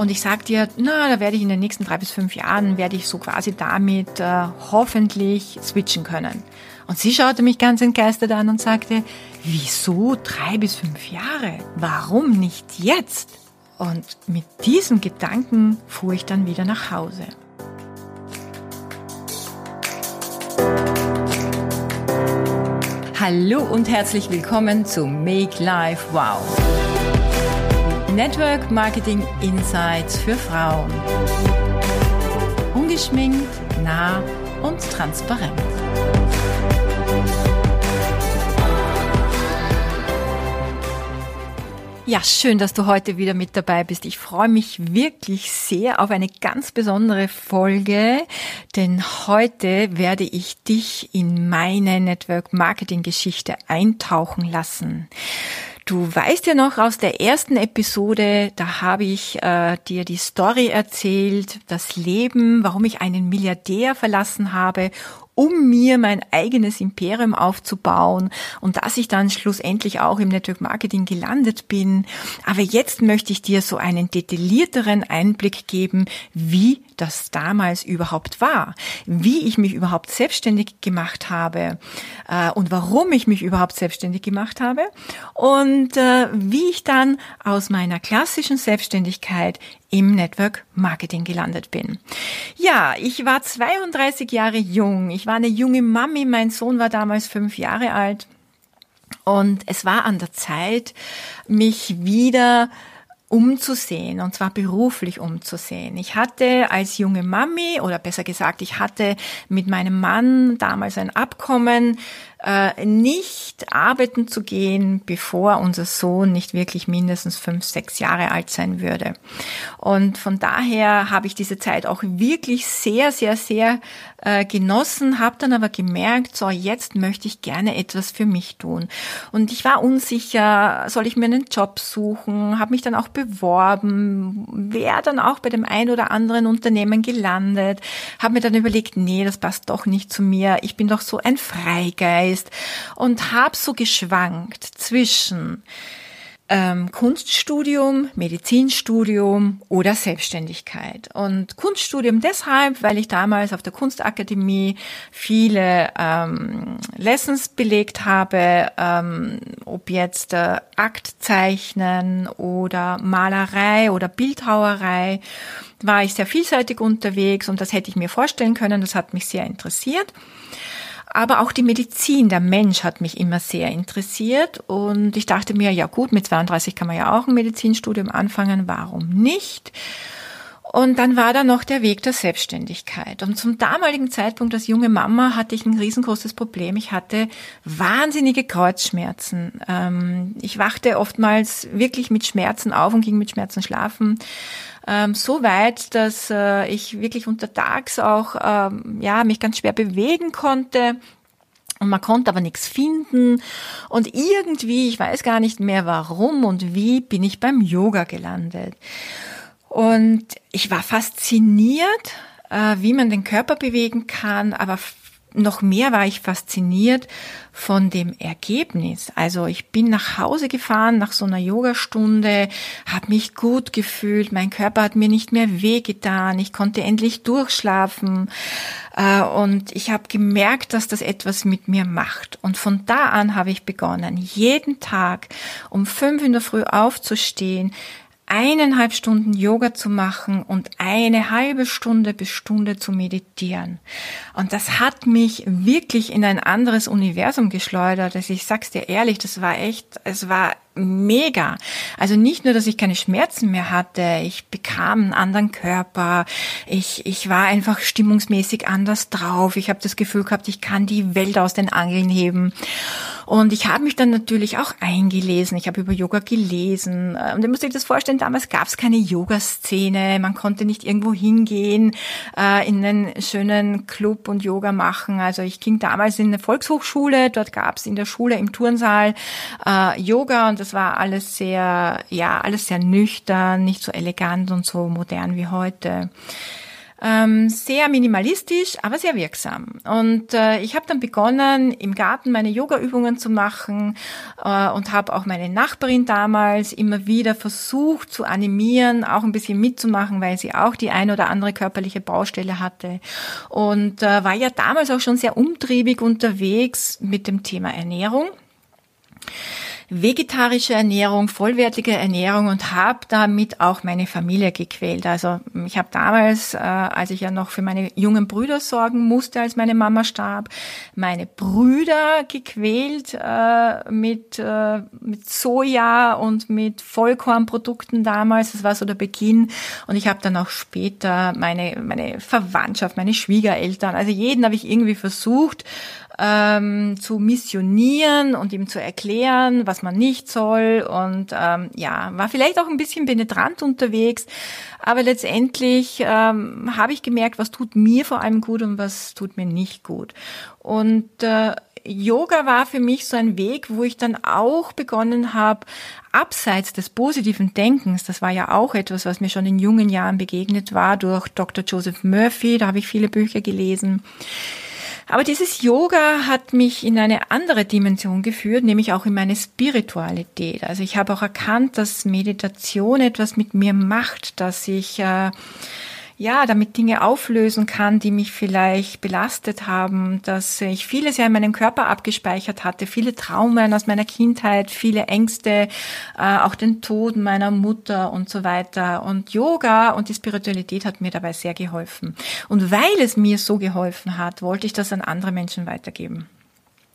Und ich sag dir, na, da werde ich in den nächsten drei bis fünf Jahren, werde ich so quasi damit äh, hoffentlich switchen können. Und sie schaute mich ganz entgeistert an und sagte, wieso drei bis fünf Jahre? Warum nicht jetzt? Und mit diesem Gedanken fuhr ich dann wieder nach Hause. Hallo und herzlich willkommen zu Make Life Wow. Network Marketing Insights für Frauen. Ungeschminkt, nah und transparent. Ja, schön, dass du heute wieder mit dabei bist. Ich freue mich wirklich sehr auf eine ganz besondere Folge, denn heute werde ich dich in meine Network Marketing Geschichte eintauchen lassen. Du weißt ja noch aus der ersten Episode, da habe ich äh, dir die Story erzählt, das Leben, warum ich einen Milliardär verlassen habe um mir mein eigenes Imperium aufzubauen und dass ich dann schlussendlich auch im Network Marketing gelandet bin. Aber jetzt möchte ich dir so einen detaillierteren Einblick geben, wie das damals überhaupt war, wie ich mich überhaupt selbstständig gemacht habe äh, und warum ich mich überhaupt selbstständig gemacht habe und äh, wie ich dann aus meiner klassischen Selbstständigkeit im Network Marketing gelandet bin. Ja, ich war 32 Jahre jung. Ich war eine junge Mami. Mein Sohn war damals fünf Jahre alt. Und es war an der Zeit, mich wieder umzusehen und zwar beruflich umzusehen. Ich hatte als junge Mami oder besser gesagt, ich hatte mit meinem Mann damals ein Abkommen, äh, nicht arbeiten zu gehen, bevor unser Sohn nicht wirklich mindestens fünf, sechs Jahre alt sein würde. Und von daher habe ich diese Zeit auch wirklich sehr, sehr, sehr äh, genossen, habe dann aber gemerkt, so jetzt möchte ich gerne etwas für mich tun. Und ich war unsicher, soll ich mir einen Job suchen, habe mich dann auch beworben, wäre dann auch bei dem ein oder anderen Unternehmen gelandet, habe mir dann überlegt, nee, das passt doch nicht zu mir, ich bin doch so ein Freigeist heißt und habe so geschwankt zwischen ähm, Kunststudium, Medizinstudium oder Selbstständigkeit. Und Kunststudium deshalb, weil ich damals auf der Kunstakademie viele ähm, Lessons belegt habe, ähm, ob jetzt äh, Aktzeichnen oder Malerei oder Bildhauerei, war ich sehr vielseitig unterwegs und das hätte ich mir vorstellen können. Das hat mich sehr interessiert. Aber auch die Medizin, der Mensch hat mich immer sehr interessiert und ich dachte mir, ja gut, mit 32 kann man ja auch ein Medizinstudium anfangen, warum nicht? Und dann war da noch der Weg der Selbstständigkeit. Und zum damaligen Zeitpunkt als junge Mama hatte ich ein riesengroßes Problem. Ich hatte wahnsinnige Kreuzschmerzen. Ähm, ich wachte oftmals wirklich mit Schmerzen auf und ging mit Schmerzen schlafen ähm, so weit, dass äh, ich wirklich untertags auch ähm, ja mich ganz schwer bewegen konnte. Und man konnte aber nichts finden. Und irgendwie, ich weiß gar nicht mehr warum und wie, bin ich beim Yoga gelandet. Und ich war fasziniert, äh, wie man den Körper bewegen kann, aber noch mehr war ich fasziniert von dem Ergebnis. Also ich bin nach Hause gefahren nach so einer Yogastunde, habe mich gut gefühlt, mein Körper hat mir nicht mehr wehgetan, ich konnte endlich durchschlafen äh, und ich habe gemerkt, dass das etwas mit mir macht. Und von da an habe ich begonnen, jeden Tag um fünf in der Früh aufzustehen, eineinhalb Stunden Yoga zu machen und eine halbe Stunde bis Stunde zu meditieren. Und das hat mich wirklich in ein anderes Universum geschleudert. Also ich sag's dir ehrlich, das war echt, es war mega. Also nicht nur, dass ich keine Schmerzen mehr hatte, ich bekam einen anderen Körper, ich, ich war einfach stimmungsmäßig anders drauf, ich habe das Gefühl gehabt, ich kann die Welt aus den Angeln heben. Und ich habe mich dann natürlich auch eingelesen, ich habe über Yoga gelesen. Und ihr müsst euch das vorstellen, damals gab es keine Yoga-Szene, man konnte nicht irgendwo hingehen, äh, in einen schönen Club und Yoga machen. Also ich ging damals in eine Volkshochschule, dort gab es in der Schule im Turnsaal äh, Yoga und das war alles sehr, ja, alles sehr nüchtern, nicht so elegant und so modern wie heute. Ähm, sehr minimalistisch, aber sehr wirksam. Und äh, ich habe dann begonnen, im Garten meine Yoga-Übungen zu machen äh, und habe auch meine Nachbarin damals immer wieder versucht zu animieren, auch ein bisschen mitzumachen, weil sie auch die ein oder andere körperliche Baustelle hatte. Und äh, war ja damals auch schon sehr umtriebig unterwegs mit dem Thema Ernährung vegetarische Ernährung, vollwertige Ernährung und habe damit auch meine Familie gequält. Also ich habe damals, äh, als ich ja noch für meine jungen Brüder sorgen musste, als meine Mama starb, meine Brüder gequält äh, mit, äh, mit Soja und mit Vollkornprodukten damals. Das war so der Beginn. Und ich habe dann auch später meine, meine Verwandtschaft, meine Schwiegereltern, also jeden habe ich irgendwie versucht, ähm, zu missionieren und ihm zu erklären, was man nicht soll. Und ähm, ja, war vielleicht auch ein bisschen penetrant unterwegs, aber letztendlich ähm, habe ich gemerkt, was tut mir vor allem gut und was tut mir nicht gut. Und äh, Yoga war für mich so ein Weg, wo ich dann auch begonnen habe, abseits des positiven Denkens, das war ja auch etwas, was mir schon in jungen Jahren begegnet war, durch Dr. Joseph Murphy, da habe ich viele Bücher gelesen, aber dieses Yoga hat mich in eine andere Dimension geführt, nämlich auch in meine Spiritualität. Also ich habe auch erkannt, dass Meditation etwas mit mir macht, dass ich äh, ja, damit Dinge auflösen kann, die mich vielleicht belastet haben, dass ich vieles ja in meinem Körper abgespeichert hatte, viele Traumen aus meiner Kindheit, viele Ängste, äh, auch den Tod meiner Mutter und so weiter. Und Yoga und die Spiritualität hat mir dabei sehr geholfen. Und weil es mir so geholfen hat, wollte ich das an andere Menschen weitergeben.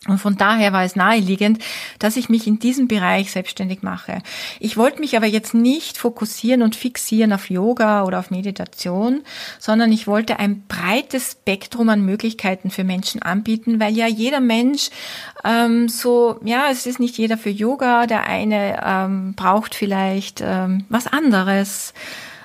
Und von daher war es naheliegend, dass ich mich in diesem Bereich selbstständig mache. Ich wollte mich aber jetzt nicht fokussieren und fixieren auf Yoga oder auf Meditation, sondern ich wollte ein breites Spektrum an Möglichkeiten für Menschen anbieten, weil ja jeder Mensch ähm, so, ja, es ist nicht jeder für Yoga, der eine ähm, braucht vielleicht ähm, was anderes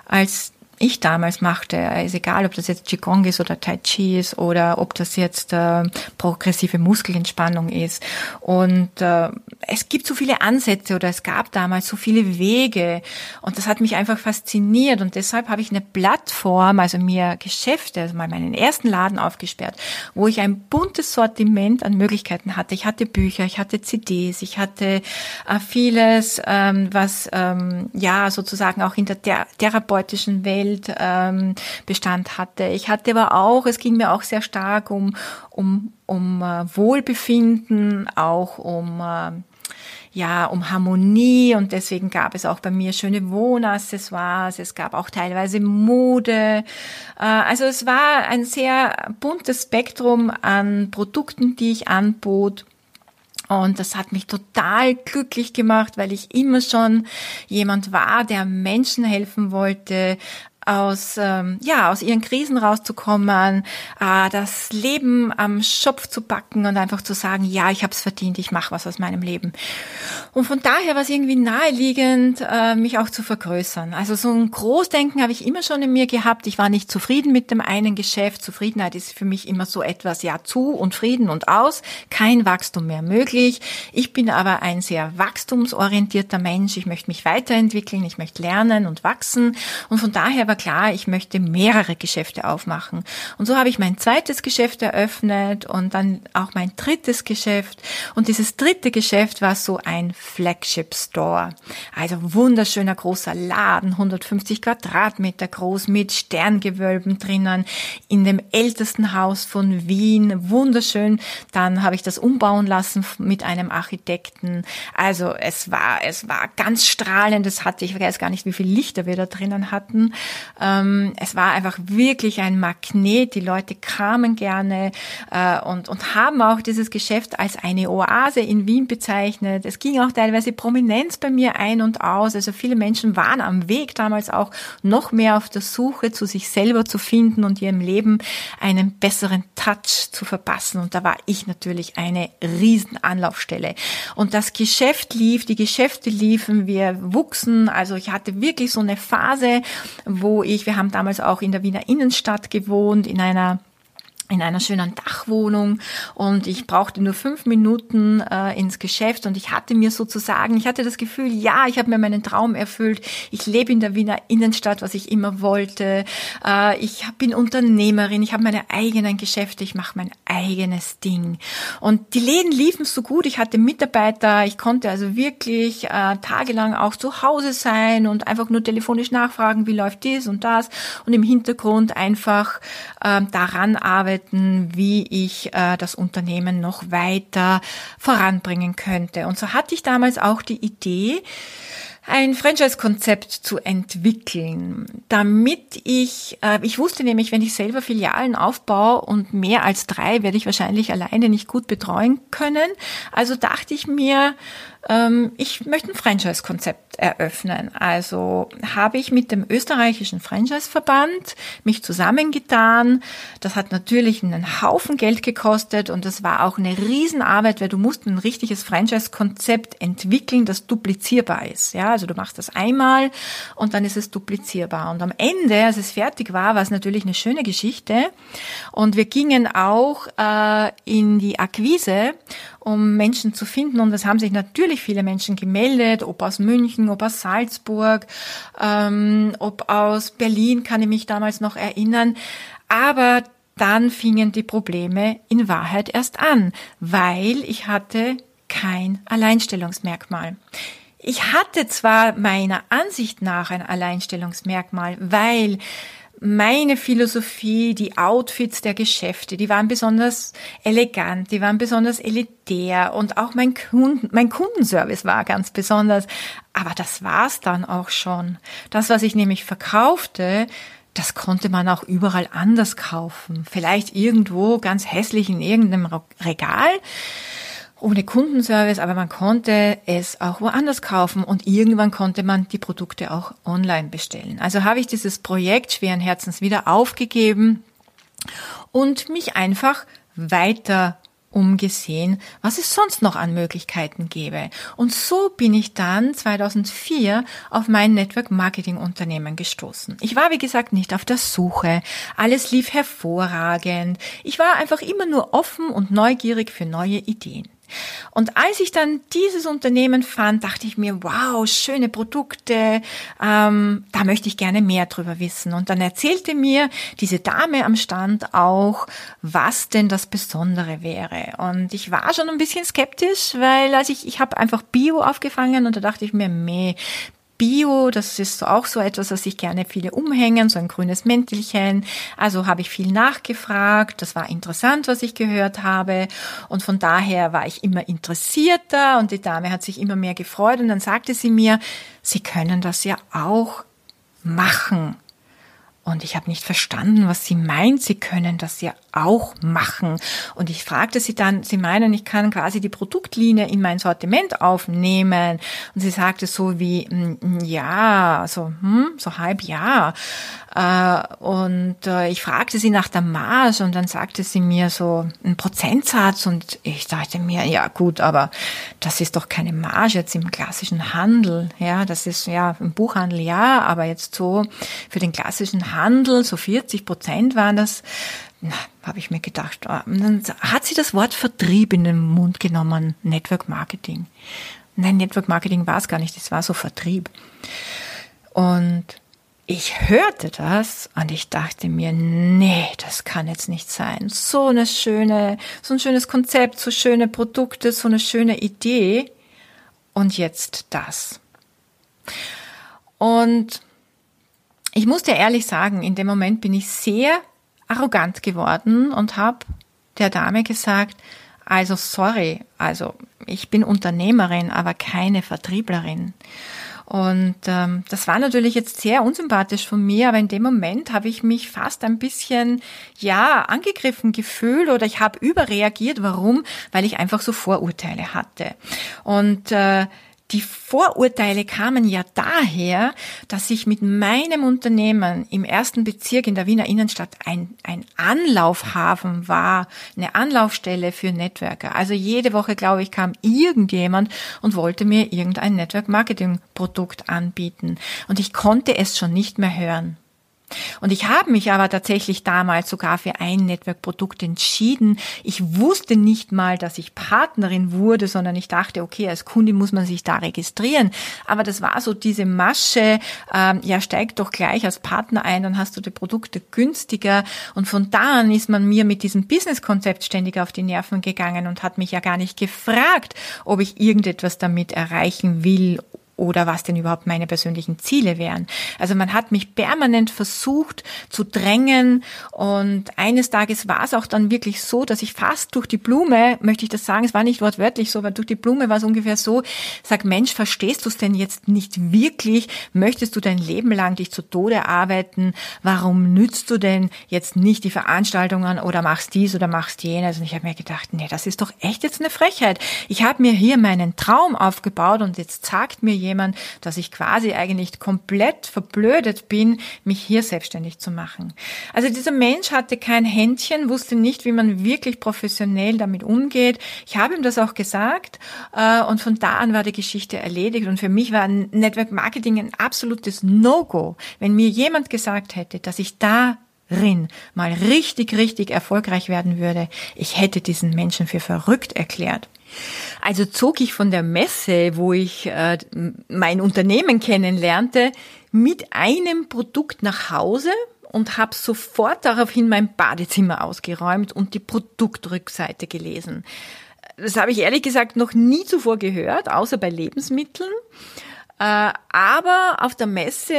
als ich damals machte, ist egal, ob das jetzt Qigong ist oder Tai Chi ist oder ob das jetzt äh, progressive Muskelentspannung ist. Und äh, es gibt so viele Ansätze oder es gab damals so viele Wege und das hat mich einfach fasziniert und deshalb habe ich eine Plattform, also mir Geschäfte, also mal meinen ersten Laden aufgesperrt, wo ich ein buntes Sortiment an Möglichkeiten hatte. Ich hatte Bücher, ich hatte CDs, ich hatte äh, vieles, ähm, was ähm, ja sozusagen auch in der therapeutischen Welt Welt ähm, Bestand hatte. Ich hatte aber auch, es ging mir auch sehr stark um, um, um äh, Wohlbefinden, auch um äh, ja, um Harmonie und deswegen gab es auch bei mir schöne Wohnaccessoires, es gab auch teilweise Mode. Äh, also es war ein sehr buntes Spektrum an Produkten, die ich anbot. Und das hat mich total glücklich gemacht, weil ich immer schon jemand war, der Menschen helfen wollte, aus, ähm, ja, aus ihren Krisen rauszukommen, äh, das Leben am Schopf zu packen und einfach zu sagen, ja, ich habe es verdient, ich mache was aus meinem Leben. Und von daher war es irgendwie naheliegend, äh, mich auch zu vergrößern. Also so ein Großdenken habe ich immer schon in mir gehabt. Ich war nicht zufrieden mit dem einen Geschäft. Zufriedenheit ist für mich immer so etwas, ja, zu und Frieden und aus. Kein Wachstum mehr möglich. Ich bin aber ein sehr wachstumsorientierter Mensch. Ich möchte mich weiterentwickeln, ich möchte lernen und wachsen. Und von daher war klar, ich möchte mehrere Geschäfte aufmachen. Und so habe ich mein zweites Geschäft eröffnet und dann auch mein drittes Geschäft. Und dieses dritte Geschäft war so ein Flagship Store. Also wunderschöner großer Laden, 150 Quadratmeter groß mit Sterngewölben drinnen, in dem ältesten Haus von Wien. Wunderschön. Dann habe ich das umbauen lassen mit einem Architekten. Also es war, es war ganz strahlend. Es hatte, ich weiß gar nicht, wie viele Lichter wir da drinnen hatten. Ähm, es war einfach wirklich ein Magnet. Die Leute kamen gerne äh, und, und haben auch dieses Geschäft als eine Oase in Wien bezeichnet. Es ging auch teilweise Prominenz bei mir ein und aus. Also viele Menschen waren am Weg damals auch noch mehr auf der Suche zu sich selber zu finden und ihrem Leben einen besseren Touch zu verpassen. Und da war ich natürlich eine riesen Anlaufstelle. Und das Geschäft lief, die Geschäfte liefen, wir wuchsen. Also ich hatte wirklich so eine Phase, wo ich, wir haben damals auch in der Wiener Innenstadt gewohnt, in einer in einer schönen Dachwohnung und ich brauchte nur fünf Minuten äh, ins Geschäft und ich hatte mir sozusagen, ich hatte das Gefühl, ja, ich habe mir meinen Traum erfüllt. Ich lebe in der Wiener Innenstadt, was ich immer wollte. Äh, ich bin Unternehmerin, ich habe meine eigenen Geschäfte, ich mache mein eigenes Ding. Und die Läden liefen so gut, ich hatte Mitarbeiter, ich konnte also wirklich äh, tagelang auch zu Hause sein und einfach nur telefonisch nachfragen, wie läuft dies und das und im Hintergrund einfach äh, daran arbeiten, arbeiten, wie ich äh, das Unternehmen noch weiter voranbringen könnte. Und so hatte ich damals auch die Idee, ein Franchise-Konzept zu entwickeln, damit ich, äh, ich wusste nämlich, wenn ich selber Filialen aufbaue und mehr als drei werde ich wahrscheinlich alleine nicht gut betreuen können. Also dachte ich mir, ich möchte ein Franchise-Konzept eröffnen. Also habe ich mit dem österreichischen Franchise-Verband mich zusammengetan. Das hat natürlich einen Haufen Geld gekostet und das war auch eine Riesenarbeit, weil du musst ein richtiges Franchise-Konzept entwickeln, das duplizierbar ist. Ja, also du machst das einmal und dann ist es duplizierbar. Und am Ende, als es fertig war, war es natürlich eine schöne Geschichte. Und wir gingen auch äh, in die Akquise um Menschen zu finden. Und es haben sich natürlich viele Menschen gemeldet, ob aus München, ob aus Salzburg, ähm, ob aus Berlin, kann ich mich damals noch erinnern. Aber dann fingen die Probleme in Wahrheit erst an, weil ich hatte kein Alleinstellungsmerkmal. Ich hatte zwar meiner Ansicht nach ein Alleinstellungsmerkmal, weil meine Philosophie, die Outfits der Geschäfte, die waren besonders elegant, die waren besonders elitär und auch mein, Kunden, mein Kundenservice war ganz besonders. Aber das war's dann auch schon. Das, was ich nämlich verkaufte, das konnte man auch überall anders kaufen. Vielleicht irgendwo ganz hässlich in irgendeinem Regal ohne Kundenservice, aber man konnte es auch woanders kaufen und irgendwann konnte man die Produkte auch online bestellen. Also habe ich dieses Projekt schweren Herzens wieder aufgegeben und mich einfach weiter umgesehen, was es sonst noch an Möglichkeiten gäbe. Und so bin ich dann 2004 auf mein Network Marketing Unternehmen gestoßen. Ich war, wie gesagt, nicht auf der Suche. Alles lief hervorragend. Ich war einfach immer nur offen und neugierig für neue Ideen. Und als ich dann dieses Unternehmen fand, dachte ich mir, wow, schöne Produkte, ähm, da möchte ich gerne mehr drüber wissen. Und dann erzählte mir diese Dame am Stand auch, was denn das Besondere wäre. Und ich war schon ein bisschen skeptisch, weil als ich, ich habe einfach Bio aufgefangen und da dachte ich mir, meh, Bio, das ist auch so etwas, was sich gerne viele umhängen, so ein grünes Mäntelchen. Also habe ich viel nachgefragt. Das war interessant, was ich gehört habe. Und von daher war ich immer interessierter und die Dame hat sich immer mehr gefreut. Und dann sagte sie mir, Sie können das ja auch machen. Und ich habe nicht verstanden, was sie meint. Sie können das ja auch machen. Und ich fragte sie dann, sie meinen, ich kann quasi die Produktlinie in mein Sortiment aufnehmen. Und sie sagte so wie, mm, mm, ja, so, hm, so halb ja. Äh, und äh, ich fragte sie nach der Marge und dann sagte sie mir so einen Prozentsatz und ich dachte mir, ja gut, aber das ist doch keine Marge jetzt im klassischen Handel. Ja, das ist ja im Buchhandel ja, aber jetzt so für den klassischen Handel, so 40 Prozent waren das. Na, habe ich mir gedacht. Und dann hat sie das Wort Vertrieb in den Mund genommen, Network Marketing. Nein, Network Marketing war es gar nicht, es war so Vertrieb. Und ich hörte das und ich dachte mir, nee, das kann jetzt nicht sein. So eine schöne, so ein schönes Konzept, so schöne Produkte, so eine schöne Idee. Und jetzt das. Und ich muss dir ehrlich sagen, in dem Moment bin ich sehr arrogant geworden und habe der Dame gesagt, also sorry, also ich bin Unternehmerin, aber keine Vertrieblerin. Und ähm, das war natürlich jetzt sehr unsympathisch von mir, aber in dem Moment habe ich mich fast ein bisschen, ja, angegriffen gefühlt oder ich habe überreagiert. Warum? Weil ich einfach so Vorurteile hatte. Und äh, die Vorurteile kamen ja daher, dass ich mit meinem Unternehmen im ersten Bezirk in der Wiener Innenstadt ein, ein Anlaufhafen war, eine Anlaufstelle für Networker. Also jede Woche, glaube ich, kam irgendjemand und wollte mir irgendein Network Marketing Produkt anbieten. Und ich konnte es schon nicht mehr hören. Und ich habe mich aber tatsächlich damals sogar für ein Network-Produkt entschieden. Ich wusste nicht mal, dass ich Partnerin wurde, sondern ich dachte, okay, als Kunde muss man sich da registrieren. Aber das war so diese Masche, ähm, ja, steig doch gleich als Partner ein, dann hast du die Produkte günstiger. Und von da an ist man mir mit diesem Business-Konzept ständig auf die Nerven gegangen und hat mich ja gar nicht gefragt, ob ich irgendetwas damit erreichen will oder was denn überhaupt meine persönlichen Ziele wären. Also man hat mich permanent versucht zu drängen und eines Tages war es auch dann wirklich so, dass ich fast durch die Blume, möchte ich das sagen, es war nicht wortwörtlich so, aber durch die Blume war es ungefähr so, sag Mensch, verstehst du es denn jetzt nicht wirklich? Möchtest du dein Leben lang dich zu Tode arbeiten? Warum nützt du denn jetzt nicht die Veranstaltungen oder machst dies oder machst jenes? Und ich habe mir gedacht, nee, das ist doch echt jetzt eine Frechheit. Ich habe mir hier meinen Traum aufgebaut und jetzt sagt mir jemand, jemand, dass ich quasi eigentlich komplett verblödet bin, mich hier selbstständig zu machen. Also dieser Mensch hatte kein Händchen, wusste nicht, wie man wirklich professionell damit umgeht. Ich habe ihm das auch gesagt äh, und von da an war die Geschichte erledigt und für mich war Network Marketing ein absolutes No-Go. Wenn mir jemand gesagt hätte, dass ich da Rin mal richtig, richtig erfolgreich werden würde, ich hätte diesen Menschen für verrückt erklärt. Also zog ich von der Messe, wo ich äh, mein Unternehmen kennenlernte, mit einem Produkt nach Hause und habe sofort daraufhin mein Badezimmer ausgeräumt und die Produktrückseite gelesen. Das habe ich ehrlich gesagt noch nie zuvor gehört, außer bei Lebensmitteln. Äh, aber auf der Messe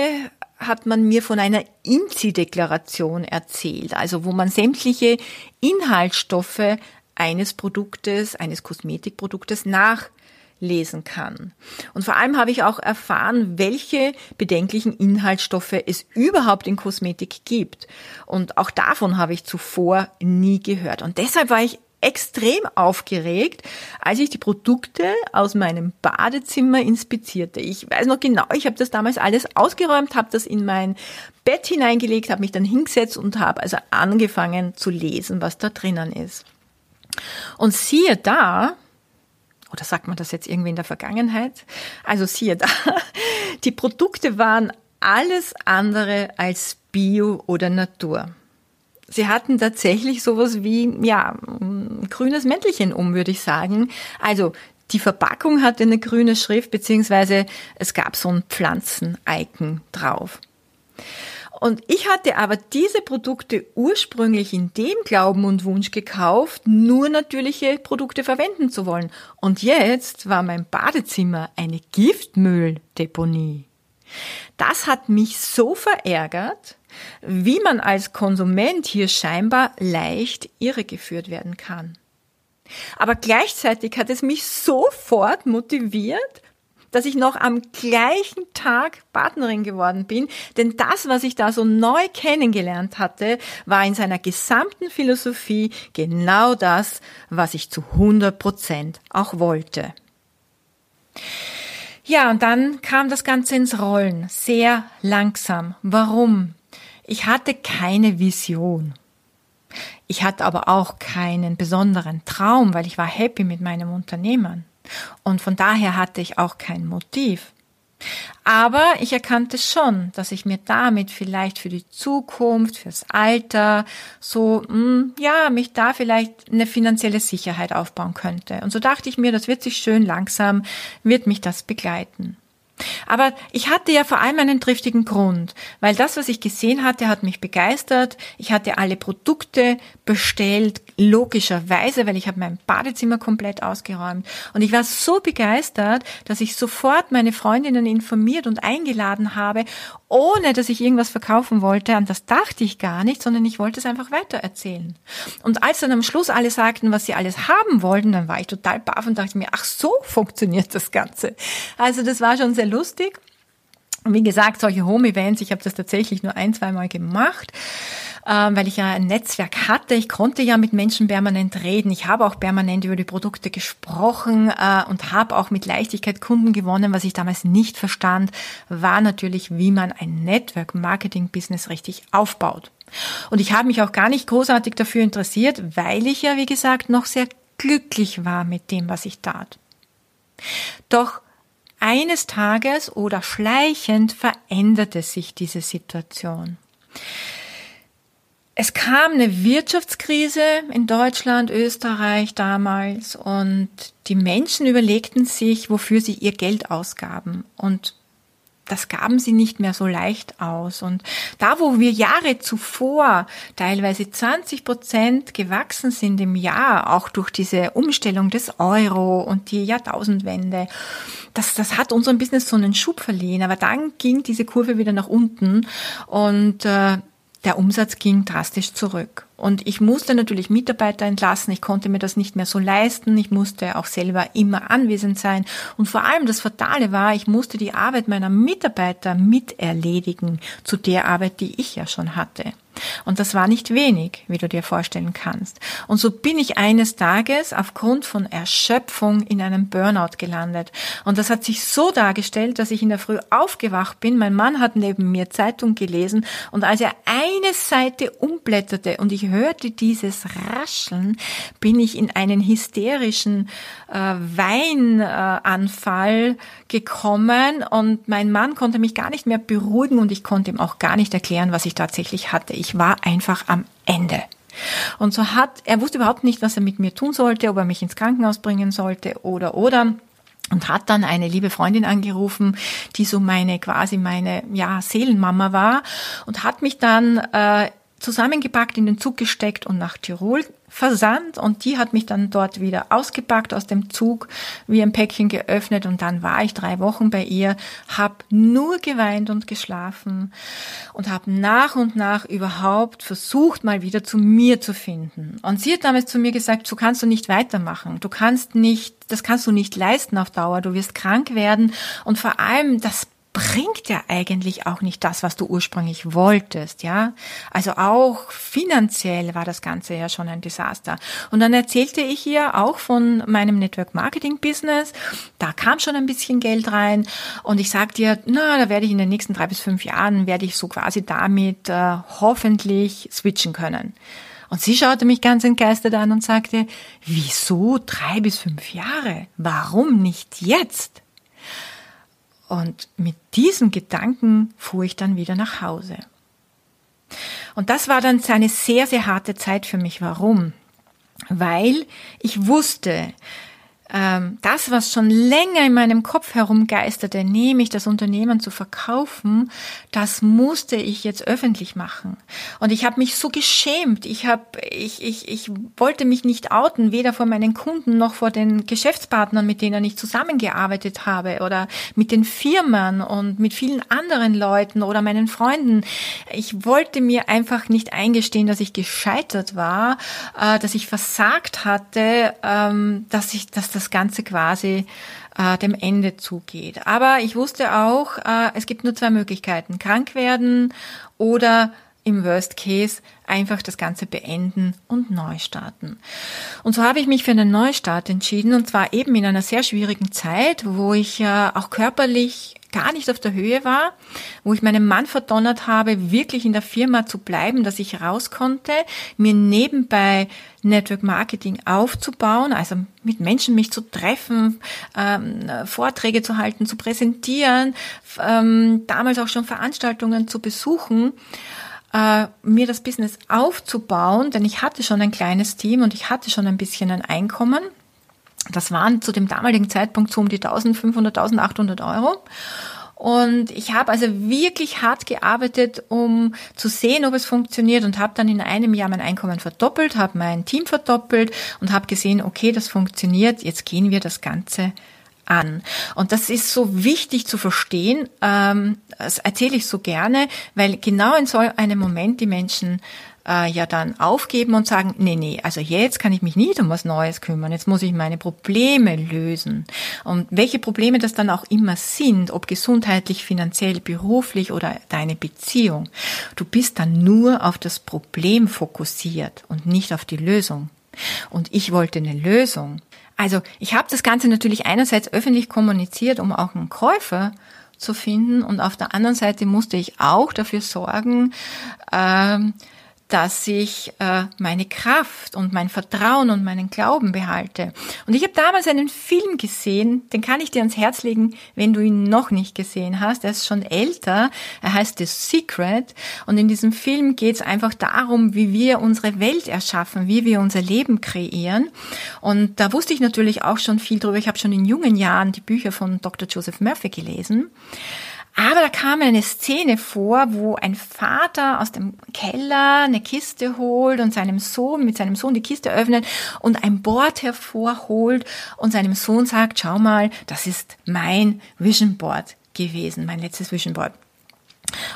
hat man mir von einer INSI-Deklaration erzählt, also wo man sämtliche Inhaltsstoffe eines Produktes, eines Kosmetikproduktes nachlesen kann. Und vor allem habe ich auch erfahren, welche bedenklichen Inhaltsstoffe es überhaupt in Kosmetik gibt. Und auch davon habe ich zuvor nie gehört. Und deshalb war ich extrem aufgeregt, als ich die Produkte aus meinem Badezimmer inspizierte. Ich weiß noch genau, ich habe das damals alles ausgeräumt, habe das in mein Bett hineingelegt, habe mich dann hingesetzt und habe also angefangen zu lesen, was da drinnen ist. Und siehe da, oder sagt man das jetzt irgendwie in der Vergangenheit? Also siehe da, die Produkte waren alles andere als Bio oder Natur. Sie hatten tatsächlich sowas wie, ja, grünes Mäntelchen um, würde ich sagen. Also die Verpackung hatte eine grüne Schrift, beziehungsweise es gab so ein Pflanzeneiken drauf. Und ich hatte aber diese Produkte ursprünglich in dem Glauben und Wunsch gekauft, nur natürliche Produkte verwenden zu wollen. Und jetzt war mein Badezimmer eine Giftmülldeponie. Das hat mich so verärgert, wie man als Konsument hier scheinbar leicht irregeführt werden kann. Aber gleichzeitig hat es mich sofort motiviert, dass ich noch am gleichen Tag Partnerin geworden bin, denn das, was ich da so neu kennengelernt hatte, war in seiner gesamten Philosophie genau das, was ich zu 100 Prozent auch wollte. Ja, und dann kam das Ganze ins Rollen, sehr langsam. Warum? Ich hatte keine Vision. Ich hatte aber auch keinen besonderen Traum, weil ich war happy mit meinem Unternehmen. Und von daher hatte ich auch kein Motiv. Aber ich erkannte schon, dass ich mir damit vielleicht für die Zukunft, fürs Alter, so, mh, hm, ja, mich da vielleicht eine finanzielle Sicherheit aufbauen könnte. Und so dachte ich mir, das wird sich schön langsam, wird mich das begleiten. Aber ich hatte ja vor allem einen triftigen Grund, weil das, was ich gesehen hatte, hat mich begeistert. Ich hatte alle Produkte bestellt, logischerweise, weil ich habe mein Badezimmer komplett ausgeräumt. Und ich war so begeistert, dass ich sofort meine Freundinnen informiert und eingeladen habe, ohne dass ich irgendwas verkaufen wollte. An das dachte ich gar nicht, sondern ich wollte es einfach weitererzählen. Und als dann am Schluss alle sagten, was sie alles haben wollten, dann war ich total baff und dachte mir, ach so funktioniert das Ganze. Also das war schon sehr lustig. Und wie gesagt, solche Home-Events, ich habe das tatsächlich nur ein, zwei Mal gemacht, äh, weil ich ja ein Netzwerk hatte. Ich konnte ja mit Menschen permanent reden. Ich habe auch permanent über die Produkte gesprochen äh, und habe auch mit Leichtigkeit Kunden gewonnen. Was ich damals nicht verstand, war natürlich, wie man ein Network-Marketing-Business richtig aufbaut. Und ich habe mich auch gar nicht großartig dafür interessiert, weil ich ja, wie gesagt, noch sehr glücklich war mit dem, was ich tat. Doch eines Tages oder schleichend veränderte sich diese Situation. Es kam eine Wirtschaftskrise in Deutschland, Österreich damals und die Menschen überlegten sich, wofür sie ihr Geld ausgaben. Und das gaben sie nicht mehr so leicht aus. Und da, wo wir Jahre zuvor teilweise 20 Prozent gewachsen sind im Jahr, auch durch diese Umstellung des Euro und die Jahrtausendwende, das, das hat unserem Business so einen Schub verliehen. Aber dann ging diese Kurve wieder nach unten und äh, der Umsatz ging drastisch zurück. Und ich musste natürlich Mitarbeiter entlassen. Ich konnte mir das nicht mehr so leisten. Ich musste auch selber immer anwesend sein. Und vor allem das Fatale war, ich musste die Arbeit meiner Mitarbeiter miterledigen zu der Arbeit, die ich ja schon hatte. Und das war nicht wenig, wie du dir vorstellen kannst. Und so bin ich eines Tages aufgrund von Erschöpfung in einem Burnout gelandet. Und das hat sich so dargestellt, dass ich in der Früh aufgewacht bin. Mein Mann hat neben mir Zeitung gelesen und als er eine Seite umblätterte und ich hörte dieses Rascheln, bin ich in einen hysterischen äh, Weinanfall gekommen und mein Mann konnte mich gar nicht mehr beruhigen und ich konnte ihm auch gar nicht erklären, was ich tatsächlich hatte. Ich war einfach am Ende. Und so hat, er wusste überhaupt nicht, was er mit mir tun sollte, ob er mich ins Krankenhaus bringen sollte oder, oder und hat dann eine liebe Freundin angerufen, die so meine quasi meine ja Seelenmama war und hat mich dann äh, zusammengepackt in den Zug gesteckt und nach Tirol versandt. Und die hat mich dann dort wieder ausgepackt aus dem Zug, wie ein Päckchen geöffnet. Und dann war ich drei Wochen bei ihr, habe nur geweint und geschlafen und habe nach und nach überhaupt versucht, mal wieder zu mir zu finden. Und sie hat damals zu mir gesagt, so kannst du nicht weitermachen, du kannst nicht, das kannst du nicht leisten auf Dauer, du wirst krank werden. Und vor allem das bringt ja eigentlich auch nicht das, was du ursprünglich wolltest, ja. Also auch finanziell war das Ganze ja schon ein Desaster. Und dann erzählte ich ihr auch von meinem Network Marketing Business. Da kam schon ein bisschen Geld rein und ich sagte ihr, na, da werde ich in den nächsten drei bis fünf Jahren werde ich so quasi damit äh, hoffentlich switchen können. Und sie schaute mich ganz entgeistert an und sagte, wieso drei bis fünf Jahre? Warum nicht jetzt? Und mit diesem Gedanken fuhr ich dann wieder nach Hause. Und das war dann eine sehr, sehr harte Zeit für mich. Warum? Weil ich wusste, ähm, das, was schon länger in meinem Kopf herumgeisterte, nämlich das Unternehmen zu verkaufen, das musste ich jetzt öffentlich machen. Und ich habe mich so geschämt. Ich habe, ich, ich, ich wollte mich nicht outen, weder vor meinen Kunden noch vor den Geschäftspartnern, mit denen ich zusammengearbeitet habe oder mit den Firmen und mit vielen anderen Leuten oder meinen Freunden. Ich wollte mir einfach nicht eingestehen, dass ich gescheitert war, äh, dass ich versagt hatte, ähm, dass ich, dass das das Ganze quasi äh, dem Ende zugeht. Aber ich wusste auch, äh, es gibt nur zwei Möglichkeiten. Krank werden oder im Worst Case einfach das Ganze beenden und neu starten. Und so habe ich mich für einen Neustart entschieden und zwar eben in einer sehr schwierigen Zeit, wo ich äh, auch körperlich gar nicht auf der Höhe war, wo ich meinem Mann verdonnert habe, wirklich in der Firma zu bleiben, dass ich raus konnte, mir nebenbei Network Marketing aufzubauen, also mit Menschen mich zu treffen, ähm, Vorträge zu halten, zu präsentieren, ähm, damals auch schon Veranstaltungen zu besuchen äh, mir das Business aufzubauen, denn ich hatte schon ein kleines Team und ich hatte schon ein bisschen ein Einkommen. Das waren zu dem damaligen Zeitpunkt so um die 1500, 1800 Euro. Und ich habe also wirklich hart gearbeitet, um zu sehen, ob es funktioniert und habe dann in einem Jahr mein Einkommen verdoppelt, habe mein Team verdoppelt und habe gesehen, okay, das funktioniert, jetzt gehen wir das Ganze an. Und das ist so wichtig zu verstehen, ähm, das erzähle ich so gerne, weil genau in so einem Moment die Menschen äh, ja dann aufgeben und sagen, nee, nee, also jetzt kann ich mich nicht um was Neues kümmern, jetzt muss ich meine Probleme lösen. Und welche Probleme das dann auch immer sind, ob gesundheitlich, finanziell, beruflich oder deine Beziehung, du bist dann nur auf das Problem fokussiert und nicht auf die Lösung. Und ich wollte eine Lösung. Also ich habe das Ganze natürlich einerseits öffentlich kommuniziert, um auch einen Käufer zu finden und auf der anderen Seite musste ich auch dafür sorgen, ähm, dass ich äh, meine Kraft und mein Vertrauen und meinen Glauben behalte. Und ich habe damals einen Film gesehen, den kann ich dir ans Herz legen, wenn du ihn noch nicht gesehen hast. Er ist schon älter, er heißt The Secret. Und in diesem Film geht es einfach darum, wie wir unsere Welt erschaffen, wie wir unser Leben kreieren. Und da wusste ich natürlich auch schon viel drüber. Ich habe schon in jungen Jahren die Bücher von Dr. Joseph Murphy gelesen. Aber da kam eine Szene vor, wo ein Vater aus dem Keller eine Kiste holt und seinem Sohn, mit seinem Sohn die Kiste öffnet und ein Board hervorholt und seinem Sohn sagt, schau mal, das ist mein Vision Board gewesen, mein letztes Vision Board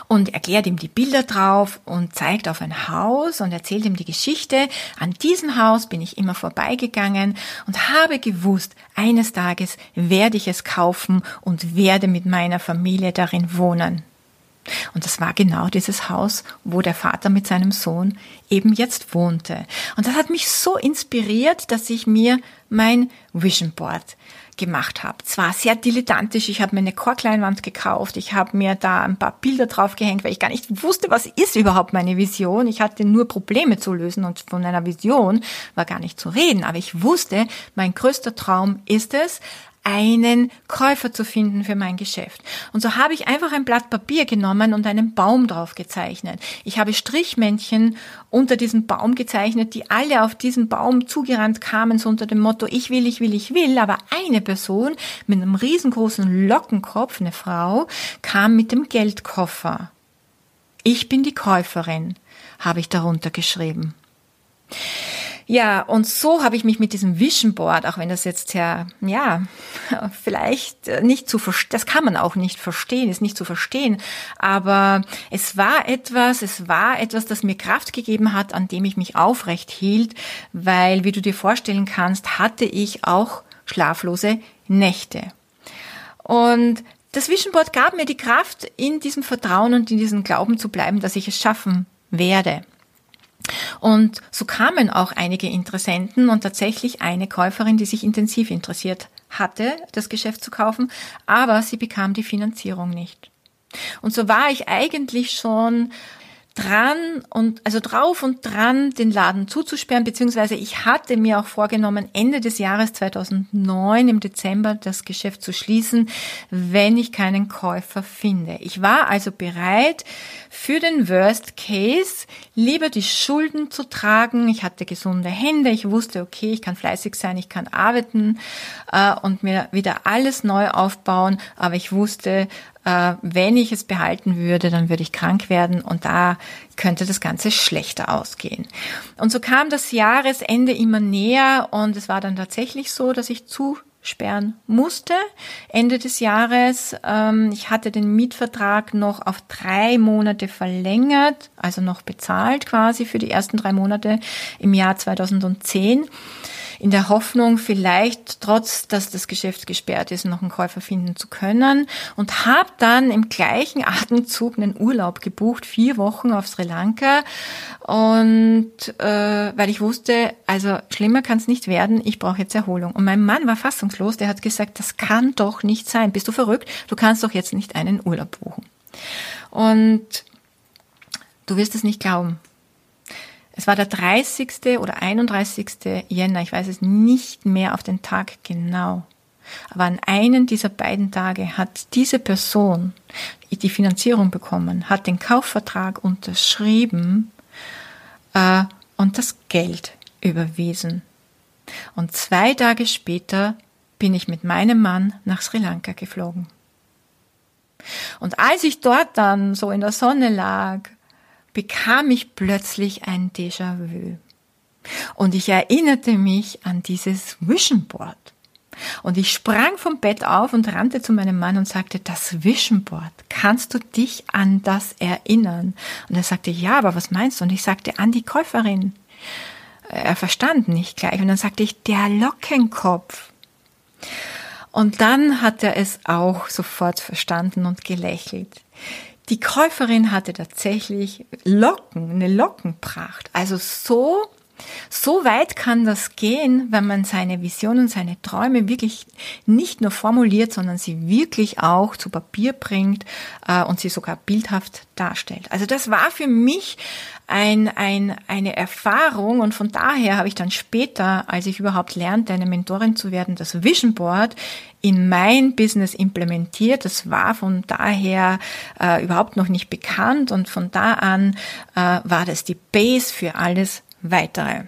und erklärt ihm die Bilder drauf und zeigt auf ein Haus und erzählt ihm die Geschichte. An diesem Haus bin ich immer vorbeigegangen und habe gewusst, eines Tages werde ich es kaufen und werde mit meiner Familie darin wohnen. Und das war genau dieses Haus, wo der Vater mit seinem Sohn eben jetzt wohnte. Und das hat mich so inspiriert, dass ich mir mein Vision Board gemacht habe. Zwar sehr dilettantisch, ich habe mir eine Chorkleinwand gekauft, ich habe mir da ein paar Bilder draufgehängt, weil ich gar nicht wusste, was ist überhaupt meine Vision. Ich hatte nur Probleme zu lösen und von einer Vision war gar nicht zu reden. Aber ich wusste, mein größter Traum ist es, einen Käufer zu finden für mein Geschäft. Und so habe ich einfach ein Blatt Papier genommen und einen Baum drauf gezeichnet. Ich habe Strichmännchen unter diesem Baum gezeichnet, die alle auf diesen Baum zugerannt kamen, so unter dem Motto, ich will, ich will, ich will. Aber eine Person mit einem riesengroßen Lockenkopf, eine Frau, kam mit dem Geldkoffer. Ich bin die Käuferin, habe ich darunter geschrieben. Ja, und so habe ich mich mit diesem Vision Board, auch wenn das jetzt ja, ja, vielleicht nicht zu verstehen, das kann man auch nicht verstehen, ist nicht zu verstehen, aber es war etwas, es war etwas, das mir Kraft gegeben hat, an dem ich mich aufrecht hielt, weil, wie du dir vorstellen kannst, hatte ich auch schlaflose Nächte. Und das Vision Board gab mir die Kraft, in diesem Vertrauen und in diesem Glauben zu bleiben, dass ich es schaffen werde. Und so kamen auch einige Interessenten und tatsächlich eine Käuferin, die sich intensiv interessiert hatte, das Geschäft zu kaufen, aber sie bekam die Finanzierung nicht. Und so war ich eigentlich schon dran und also drauf und dran, den Laden zuzusperren, beziehungsweise ich hatte mir auch vorgenommen, Ende des Jahres 2009 im Dezember das Geschäft zu schließen, wenn ich keinen Käufer finde. Ich war also bereit, für den Worst Case lieber die Schulden zu tragen. Ich hatte gesunde Hände, ich wusste, okay, ich kann fleißig sein, ich kann arbeiten äh, und mir wieder alles neu aufbauen, aber ich wusste, äh, wenn ich es behalten würde, dann würde ich krank werden und da könnte das Ganze schlechter ausgehen. Und so kam das Jahresende immer näher und es war dann tatsächlich so, dass ich zusperren musste Ende des Jahres. Ähm, ich hatte den Mietvertrag noch auf drei Monate verlängert, also noch bezahlt quasi für die ersten drei Monate im Jahr 2010 in der Hoffnung, vielleicht trotz, dass das Geschäft gesperrt ist, noch einen Käufer finden zu können und habe dann im gleichen Atemzug einen Urlaub gebucht, vier Wochen auf Sri Lanka und äh, weil ich wusste, also schlimmer kann es nicht werden, ich brauche jetzt Erholung. Und mein Mann war fassungslos, der hat gesagt, das kann doch nicht sein, bist du verrückt, du kannst doch jetzt nicht einen Urlaub buchen. Und du wirst es nicht glauben. Es war der 30. oder 31. Jänner, ich weiß es nicht mehr auf den Tag genau. Aber an einem dieser beiden Tage hat diese Person die Finanzierung bekommen, hat den Kaufvertrag unterschrieben äh, und das Geld überwiesen. Und zwei Tage später bin ich mit meinem Mann nach Sri Lanka geflogen. Und als ich dort dann so in der Sonne lag bekam ich plötzlich ein Déjà-vu. Und ich erinnerte mich an dieses Vision Board. Und ich sprang vom Bett auf und rannte zu meinem Mann und sagte, das Vision Board, kannst du dich an das erinnern? Und er sagte, ja, aber was meinst du? Und ich sagte, an die Käuferin. Er verstand nicht gleich. Und dann sagte ich, der Lockenkopf. Und dann hat er es auch sofort verstanden und gelächelt. Die Käuferin hatte tatsächlich Locken, eine Lockenpracht. Also so So weit kann das gehen, wenn man seine Vision und seine Träume wirklich nicht nur formuliert, sondern sie wirklich auch zu Papier bringt äh, und sie sogar bildhaft darstellt. Also das war für mich ein, ein, eine Erfahrung und von daher habe ich dann später, als ich überhaupt lernte, eine Mentorin zu werden, das Vision Board in mein Business implementiert. Das war von daher äh, überhaupt noch nicht bekannt und von da an äh, war das die Base für alles weitere.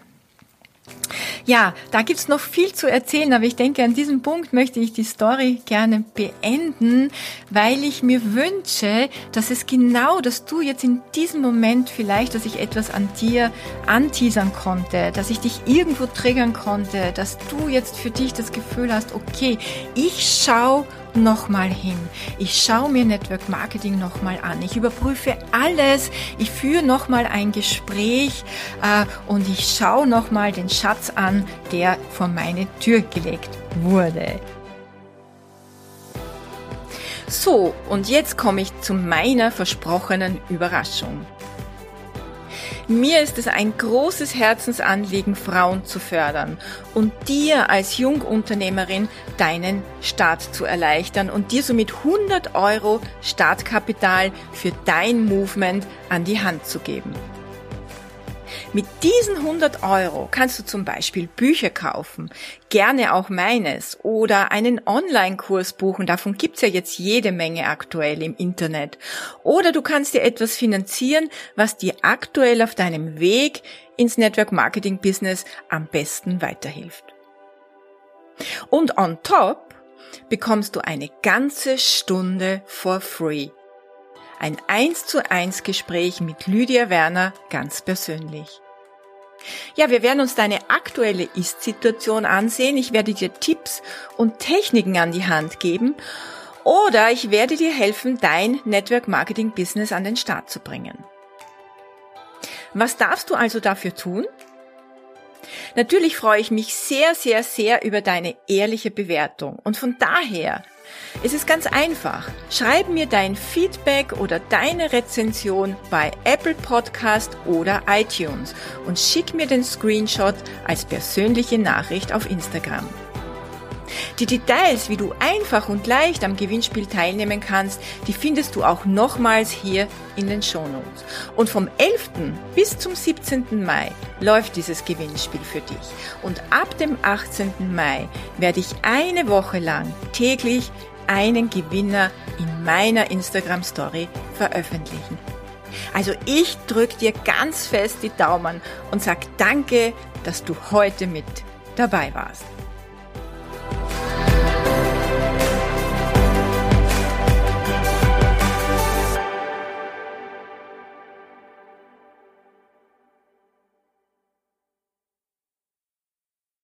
Ja, da gibt's noch viel zu erzählen, aber ich denke, an diesem Punkt möchte ich die Story gerne beenden, weil ich mir wünsche, dass es genau, dass du jetzt in diesem Moment vielleicht, dass ich etwas an dir anteasern konnte, dass ich dich irgendwo triggern konnte, dass du jetzt für dich das Gefühl hast, okay, ich schau nochmal hin. Ich schaue mir Network Marketing nochmal an. Ich überprüfe alles. Ich führe nochmal ein Gespräch äh, und ich schaue nochmal den Schatz an, der vor meine Tür gelegt wurde. So, und jetzt komme ich zu meiner versprochenen Überraschung. Mir ist es ein großes Herzensanliegen, Frauen zu fördern und dir als Jungunternehmerin deinen Start zu erleichtern und dir somit 100 Euro Startkapital für dein Movement an die Hand zu geben. Mit diesen 100 Euro kannst du zum Beispiel Bücher kaufen, gerne auch meines, oder einen Online-Kurs buchen, davon gibt's ja jetzt jede Menge aktuell im Internet. Oder du kannst dir etwas finanzieren, was dir aktuell auf deinem Weg ins Network Marketing Business am besten weiterhilft. Und on top bekommst du eine ganze Stunde for free ein 1 zu 1 Gespräch mit Lydia Werner ganz persönlich. Ja, wir werden uns deine aktuelle Ist-Situation ansehen. Ich werde dir Tipps und Techniken an die Hand geben oder ich werde dir helfen, dein Network Marketing Business an den Start zu bringen. Was darfst du also dafür tun? Natürlich freue ich mich sehr, sehr, sehr über deine ehrliche Bewertung und von daher es ist ganz einfach. Schreib mir dein Feedback oder deine Rezension bei Apple Podcast oder iTunes und schick mir den Screenshot als persönliche Nachricht auf Instagram. Die Details, wie du einfach und leicht am Gewinnspiel teilnehmen kannst, die findest du auch nochmals hier in den Shownotes. Und vom 11. bis zum 17. Mai läuft dieses Gewinnspiel für dich. Und ab dem 18. Mai werde ich eine Woche lang täglich einen Gewinner in meiner Instagram Story veröffentlichen. Also ich drücke dir ganz fest die Daumen und sag danke, dass du heute mit dabei warst.